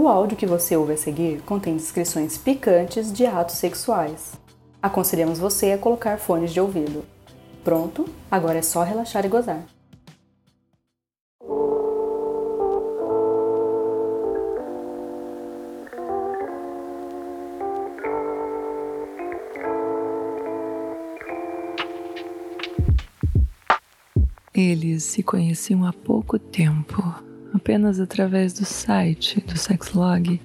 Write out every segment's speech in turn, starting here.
O áudio que você ouve a seguir contém descrições picantes de atos sexuais. Aconselhamos você a colocar fones de ouvido. Pronto? Agora é só relaxar e gozar. Eles se conheciam há pouco tempo apenas através do site do Sexlog,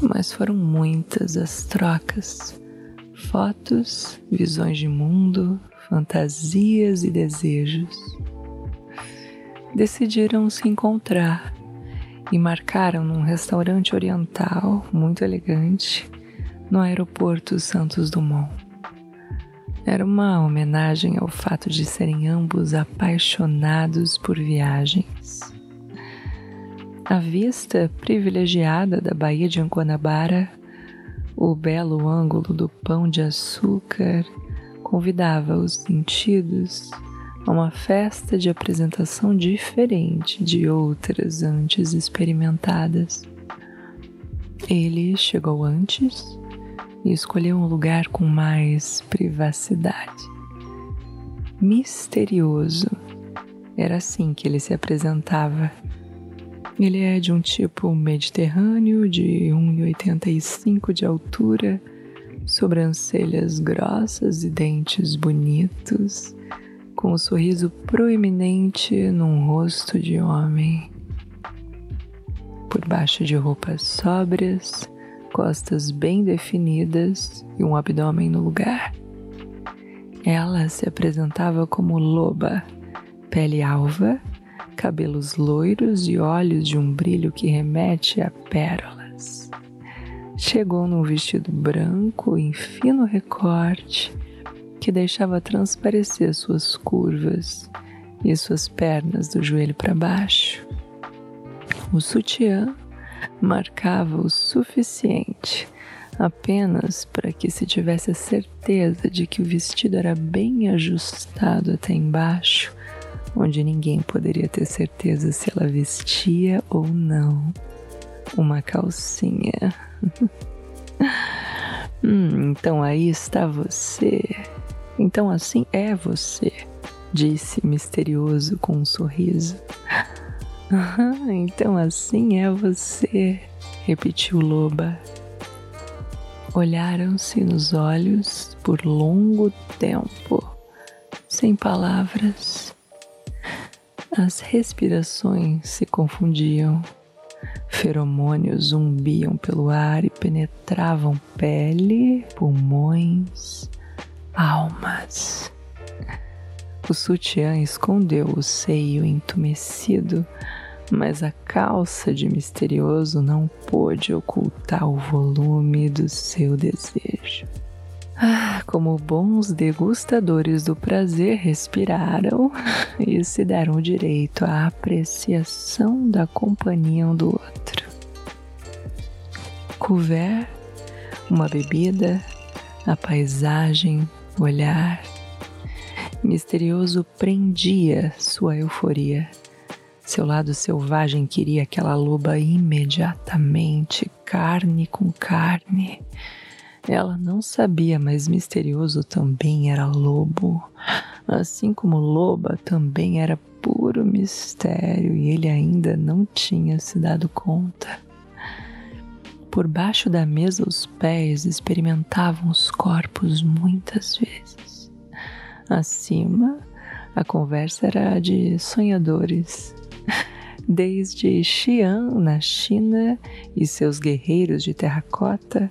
mas foram muitas as trocas. Fotos, visões de mundo, fantasias e desejos. Decidiram se encontrar e marcaram num restaurante oriental muito elegante no aeroporto Santos Dumont. Era uma homenagem ao fato de serem ambos apaixonados por viagens. A vista privilegiada da Baía de Guanabara, o belo ângulo do pão de açúcar, convidava os sentidos a uma festa de apresentação diferente de outras antes experimentadas. Ele chegou antes e escolheu um lugar com mais privacidade. Misterioso. Era assim que ele se apresentava ele é de um tipo mediterrâneo, de 1,85 de altura, sobrancelhas grossas e dentes bonitos, com um sorriso proeminente num rosto de homem. Por baixo de roupas sóbrias, costas bem definidas e um abdômen no lugar. Ela se apresentava como loba, pele alva cabelos loiros e olhos de um brilho que remete a pérolas. Chegou num vestido branco em fino recorte que deixava transparecer suas curvas e suas pernas do joelho para baixo. O sutiã marcava o suficiente apenas para que se tivesse a certeza de que o vestido era bem ajustado até embaixo onde ninguém poderia ter certeza se ela vestia ou não uma calcinha. hum, então aí está você. Então assim é você, disse misterioso com um sorriso. então assim é você, repetiu Loba. Olharam-se nos olhos por longo tempo, sem palavras. As respirações se confundiam. Feromônios zumbiam pelo ar e penetravam pele, pulmões, almas. O sutiã escondeu o seio entumecido, mas a calça de misterioso não pôde ocultar o volume do seu desejo. Ah, como bons degustadores do prazer, respiraram e se deram o direito à apreciação da companhia um do outro. Couvert, uma bebida, a paisagem, o olhar. Misterioso prendia sua euforia. Seu lado selvagem queria aquela loba imediatamente, carne com carne ela não sabia, mas misterioso também era lobo. Assim como loba também era puro mistério e ele ainda não tinha se dado conta. Por baixo da mesa, os pés experimentavam os corpos muitas vezes. Acima, a conversa era de sonhadores. Desde Xi'an, na China, e seus guerreiros de terracota,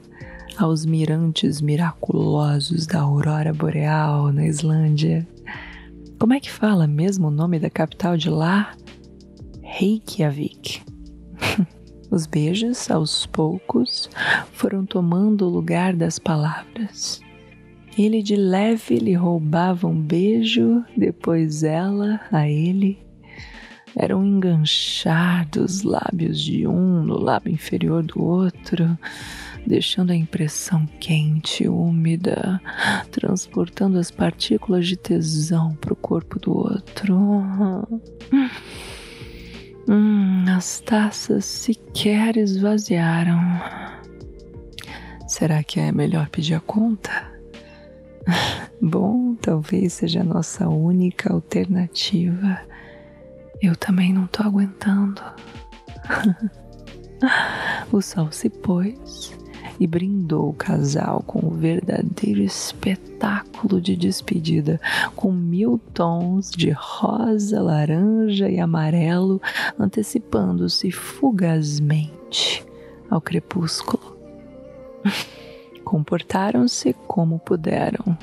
aos mirantes miraculosos da aurora boreal na Islândia. Como é que fala mesmo o nome da capital de lá? Reykjavik. Os beijos, aos poucos, foram tomando o lugar das palavras. Ele de leve lhe roubava um beijo, depois ela a ele. Eram enganchados lábios de um no lábio inferior do outro, deixando a impressão quente, úmida, transportando as partículas de tesão para o corpo do outro. Hum, as taças sequer esvaziaram. Será que é melhor pedir a conta? Bom, talvez seja a nossa única alternativa. Eu também não tô aguentando. o sol se pôs e brindou o casal com um verdadeiro espetáculo de despedida, com mil tons de rosa, laranja e amarelo antecipando-se fugazmente ao crepúsculo. Comportaram-se como puderam,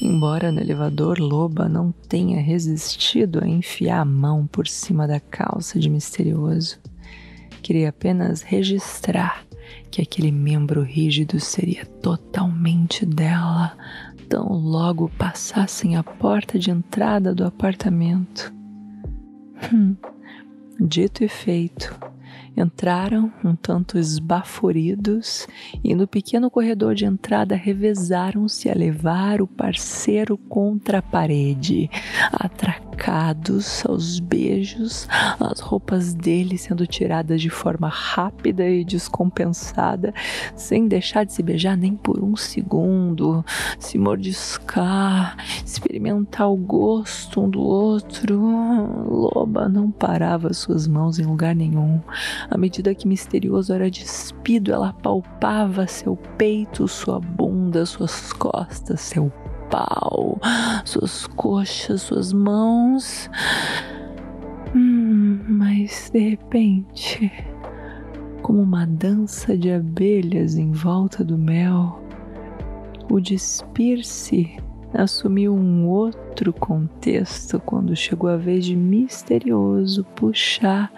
embora no elevador Loba não tenha resistido a enfiar a mão por cima da calça de misterioso. Queria apenas registrar que aquele membro rígido seria totalmente dela, tão logo passassem a porta de entrada do apartamento. Hum, dito e feito, Entraram um tanto esbaforidos e no pequeno corredor de entrada revezaram-se a levar o parceiro contra a parede, atracados aos beijos, as roupas dele sendo tiradas de forma rápida e descompensada, sem deixar de se beijar nem por um segundo, se mordiscar, experimentar o gosto um do outro. Loba não parava suas mãos em lugar nenhum à medida que misterioso era despido, ela palpava seu peito, sua bunda, suas costas, seu pau, suas coxas, suas mãos. Hum, mas de repente, como uma dança de abelhas em volta do mel, o despir-se assumiu um outro contexto quando chegou a vez de misterioso puxar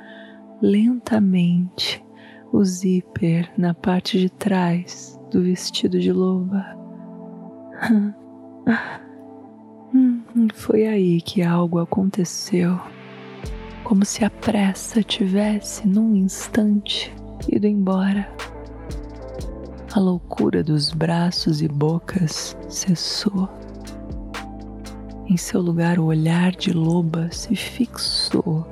lentamente o zíper na parte de trás do vestido de loba. Foi aí que algo aconteceu, como se a pressa tivesse, num instante, ido embora. A loucura dos braços e bocas cessou. Em seu lugar, o olhar de loba se fixou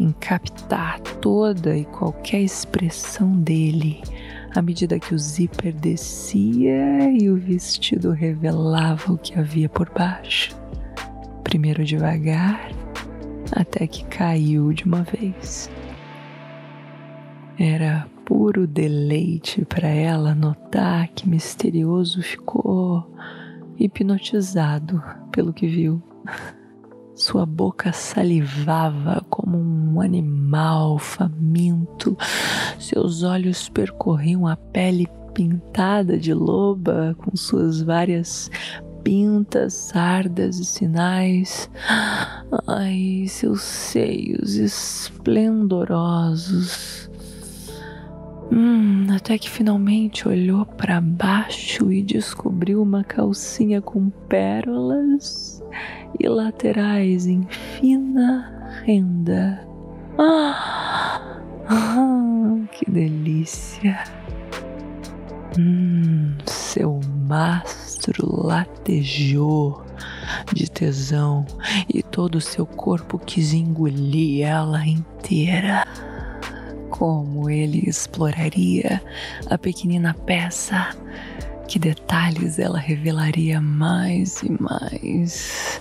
em captar toda e qualquer expressão dele à medida que o zíper descia e o vestido revelava o que havia por baixo. Primeiro devagar, até que caiu de uma vez. Era puro deleite para ela notar que misterioso ficou hipnotizado pelo que viu. Sua boca salivava como um animal faminto, seus olhos percorriam a pele pintada de loba com suas várias pintas, sardas e sinais. Ai, seus seios esplendorosos. Hum, até que finalmente olhou para baixo e descobriu uma calcinha com pérolas e laterais em fina renda. Ah, ah que delícia! Hum, seu mastro latejou de tesão e todo o seu corpo quis engolir ela inteira. Como ele exploraria a pequenina peça que detalhes ela revelaria mais e mais?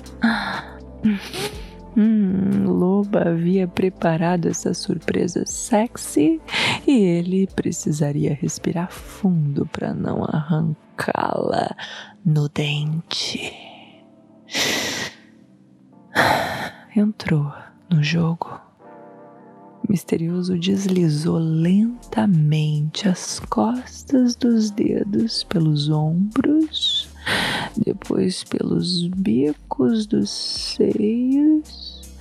Hum, Loba havia preparado essa surpresa sexy e ele precisaria respirar fundo para não arrancá-la no dente. Entrou no jogo misterioso deslizou lentamente as costas dos dedos pelos ombros, depois pelos bicos dos seios,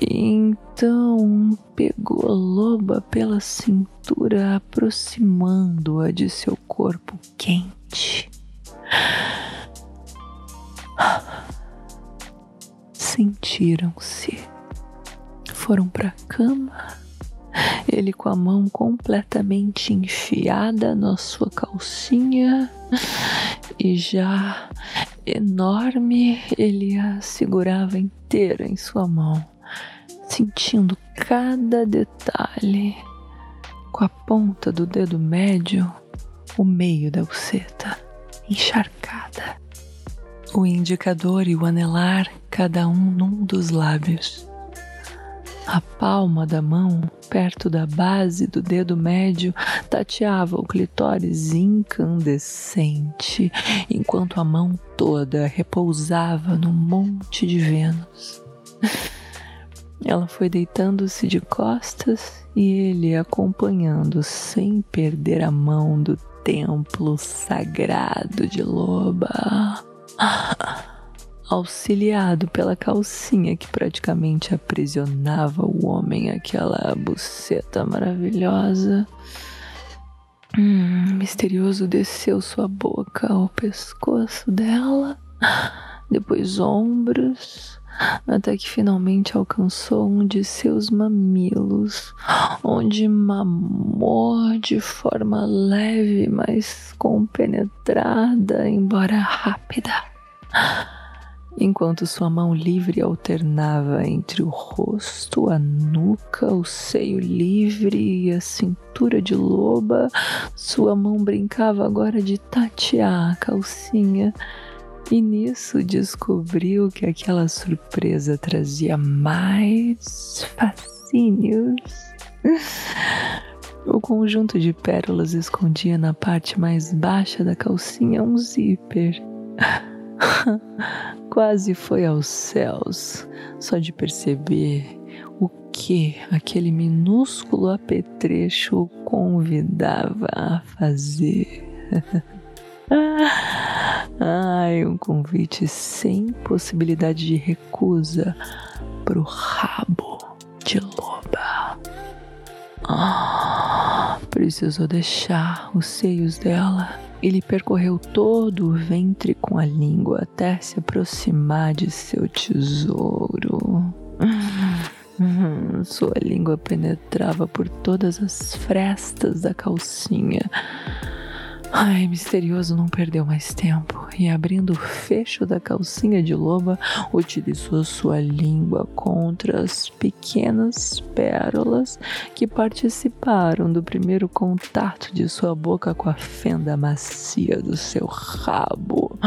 e então pegou a loba pela cintura, aproximando-a de seu corpo quente. Sentiram-se foram para a cama, ele com a mão completamente enfiada na sua calcinha. E já enorme, ele a segurava inteira em sua mão, sentindo cada detalhe. Com a ponta do dedo médio o meio da buceta encharcada, o indicador e o anelar, cada um num dos lábios. A palma da mão, perto da base do dedo médio, tateava o clitóris incandescente, enquanto a mão toda repousava no monte de Vênus. Ela foi deitando-se de costas e ele acompanhando sem perder a mão do templo sagrado de Loba. Auxiliado pela calcinha que praticamente aprisionava o homem, aquela buceta maravilhosa. Hum, misterioso desceu sua boca ao pescoço dela, depois ombros, até que finalmente alcançou um de seus mamilos, onde mamou de forma leve, mas compenetrada, embora rápida. Enquanto sua mão livre alternava entre o rosto, a nuca, o seio livre e a cintura de loba, sua mão brincava agora de tatear a calcinha e nisso descobriu que aquela surpresa trazia mais fascínios. O conjunto de pérolas escondia na parte mais baixa da calcinha um zíper. Quase foi aos céus só de perceber o que aquele minúsculo apetrecho o convidava a fazer. Ai, um convite sem possibilidade de recusa pro rabo de loba. Ah, precisou deixar os seios dela. Ele percorreu todo o ventre com a língua até se aproximar de seu tesouro. Sua língua penetrava por todas as frestas da calcinha Ai, misterioso não perdeu mais tempo e, abrindo o fecho da calcinha de loba, utilizou sua língua contra as pequenas pérolas que participaram do primeiro contato de sua boca com a fenda macia do seu rabo.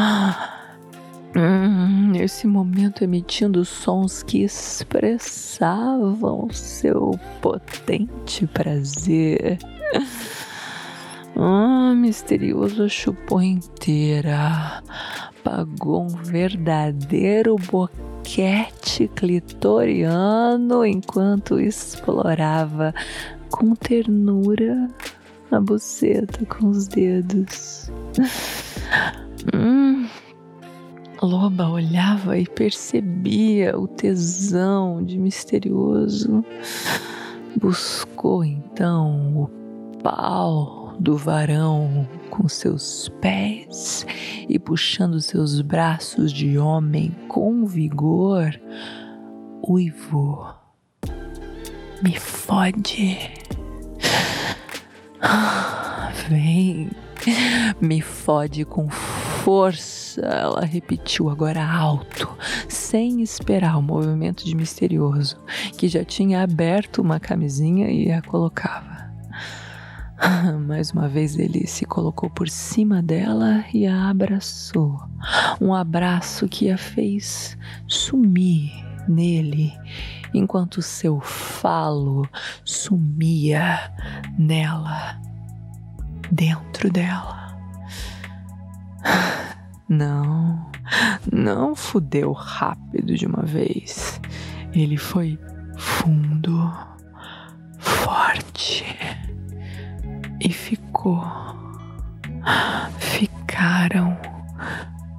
Hum, nesse momento emitindo sons que expressavam seu potente prazer. Ah, misterioso chupou inteira. Pagou um verdadeiro boquete clitoriano enquanto explorava com ternura a buceta com os dedos. hum. Loba olhava e percebia o tesão de misterioso. Buscou então o pau do varão com seus pés e puxando seus braços de homem com vigor, uivo, me fode. Vem, me fode com força, ela repetiu agora alto, sem esperar o movimento de misterioso, que já tinha aberto uma camisinha e a colocava. Mais uma vez ele se colocou por cima dela e a abraçou. Um abraço que a fez sumir nele, enquanto seu falo sumia nela, dentro dela. Não, não fudeu rápido de uma vez. Ele foi fundo, forte e ficou. Ficaram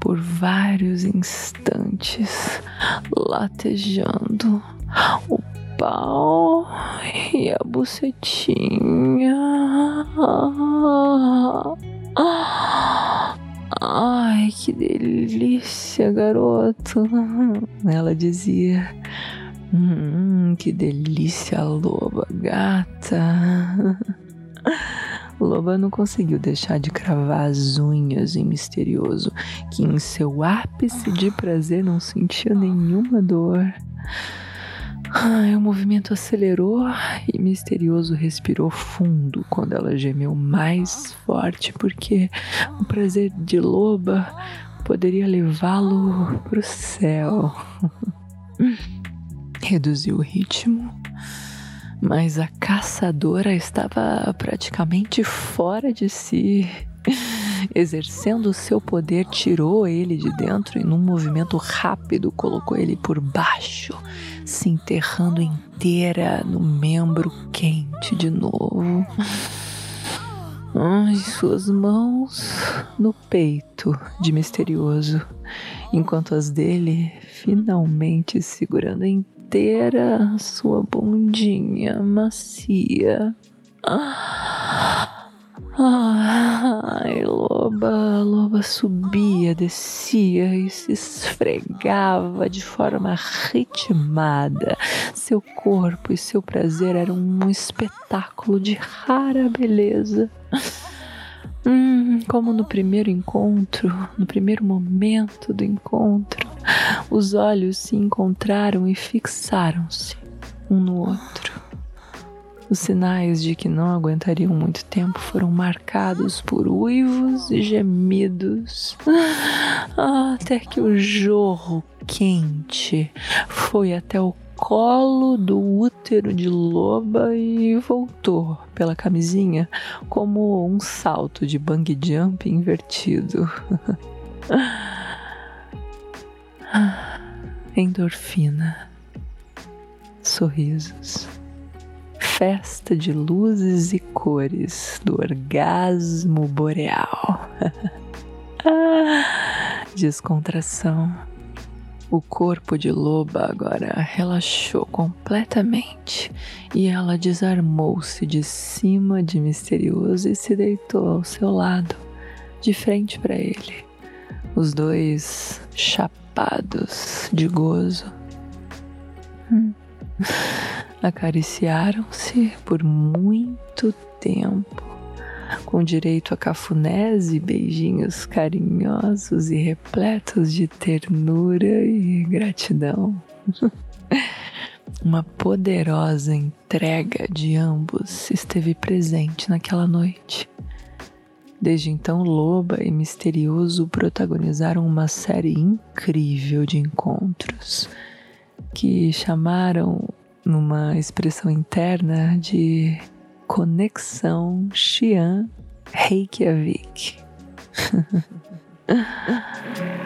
por vários instantes latejando o pau e a bucetinha. Ai, que delícia, garoto. Ela dizia. Hum, que delícia, loba gata. Loba não conseguiu deixar de cravar as unhas em misterioso, que em seu ápice de prazer não sentia nenhuma dor. Ah, o movimento acelerou e Misterioso respirou fundo quando ela gemeu mais forte, porque o prazer de Loba poderia levá-lo para o céu. Reduziu o ritmo, mas a caçadora estava praticamente fora de si. Exercendo seu poder, tirou ele de dentro e, num movimento rápido, colocou ele por baixo, se enterrando inteira no membro quente de novo. Ai, suas mãos no peito de misterioso, enquanto as dele finalmente segurando inteira sua bundinha macia. Ai, loba, loba subia, descia e se esfregava de forma ritmada. Seu corpo e seu prazer eram um espetáculo de rara beleza. Hum, como no primeiro encontro, no primeiro momento do encontro, os olhos se encontraram e fixaram-se um no outro. Os sinais de que não aguentariam muito tempo foram marcados por uivos e gemidos, até que o jorro quente foi até o colo do útero de loba e voltou pela camisinha como um salto de bang jump invertido. Endorfina. Sorrisos festa de luzes e cores do orgasmo boreal. Descontração. O corpo de Loba agora relaxou completamente e ela desarmou-se de cima de Misterioso e se deitou ao seu lado, de frente para ele. Os dois chapados de gozo. Hum acariciaram-se por muito tempo, com direito a cafunés e beijinhos carinhosos e repletos de ternura e gratidão. Uma poderosa entrega de ambos esteve presente naquela noite. Desde então, Loba e Misterioso protagonizaram uma série incrível de encontros que chamaram numa expressão interna de conexão Xian Reykjavik.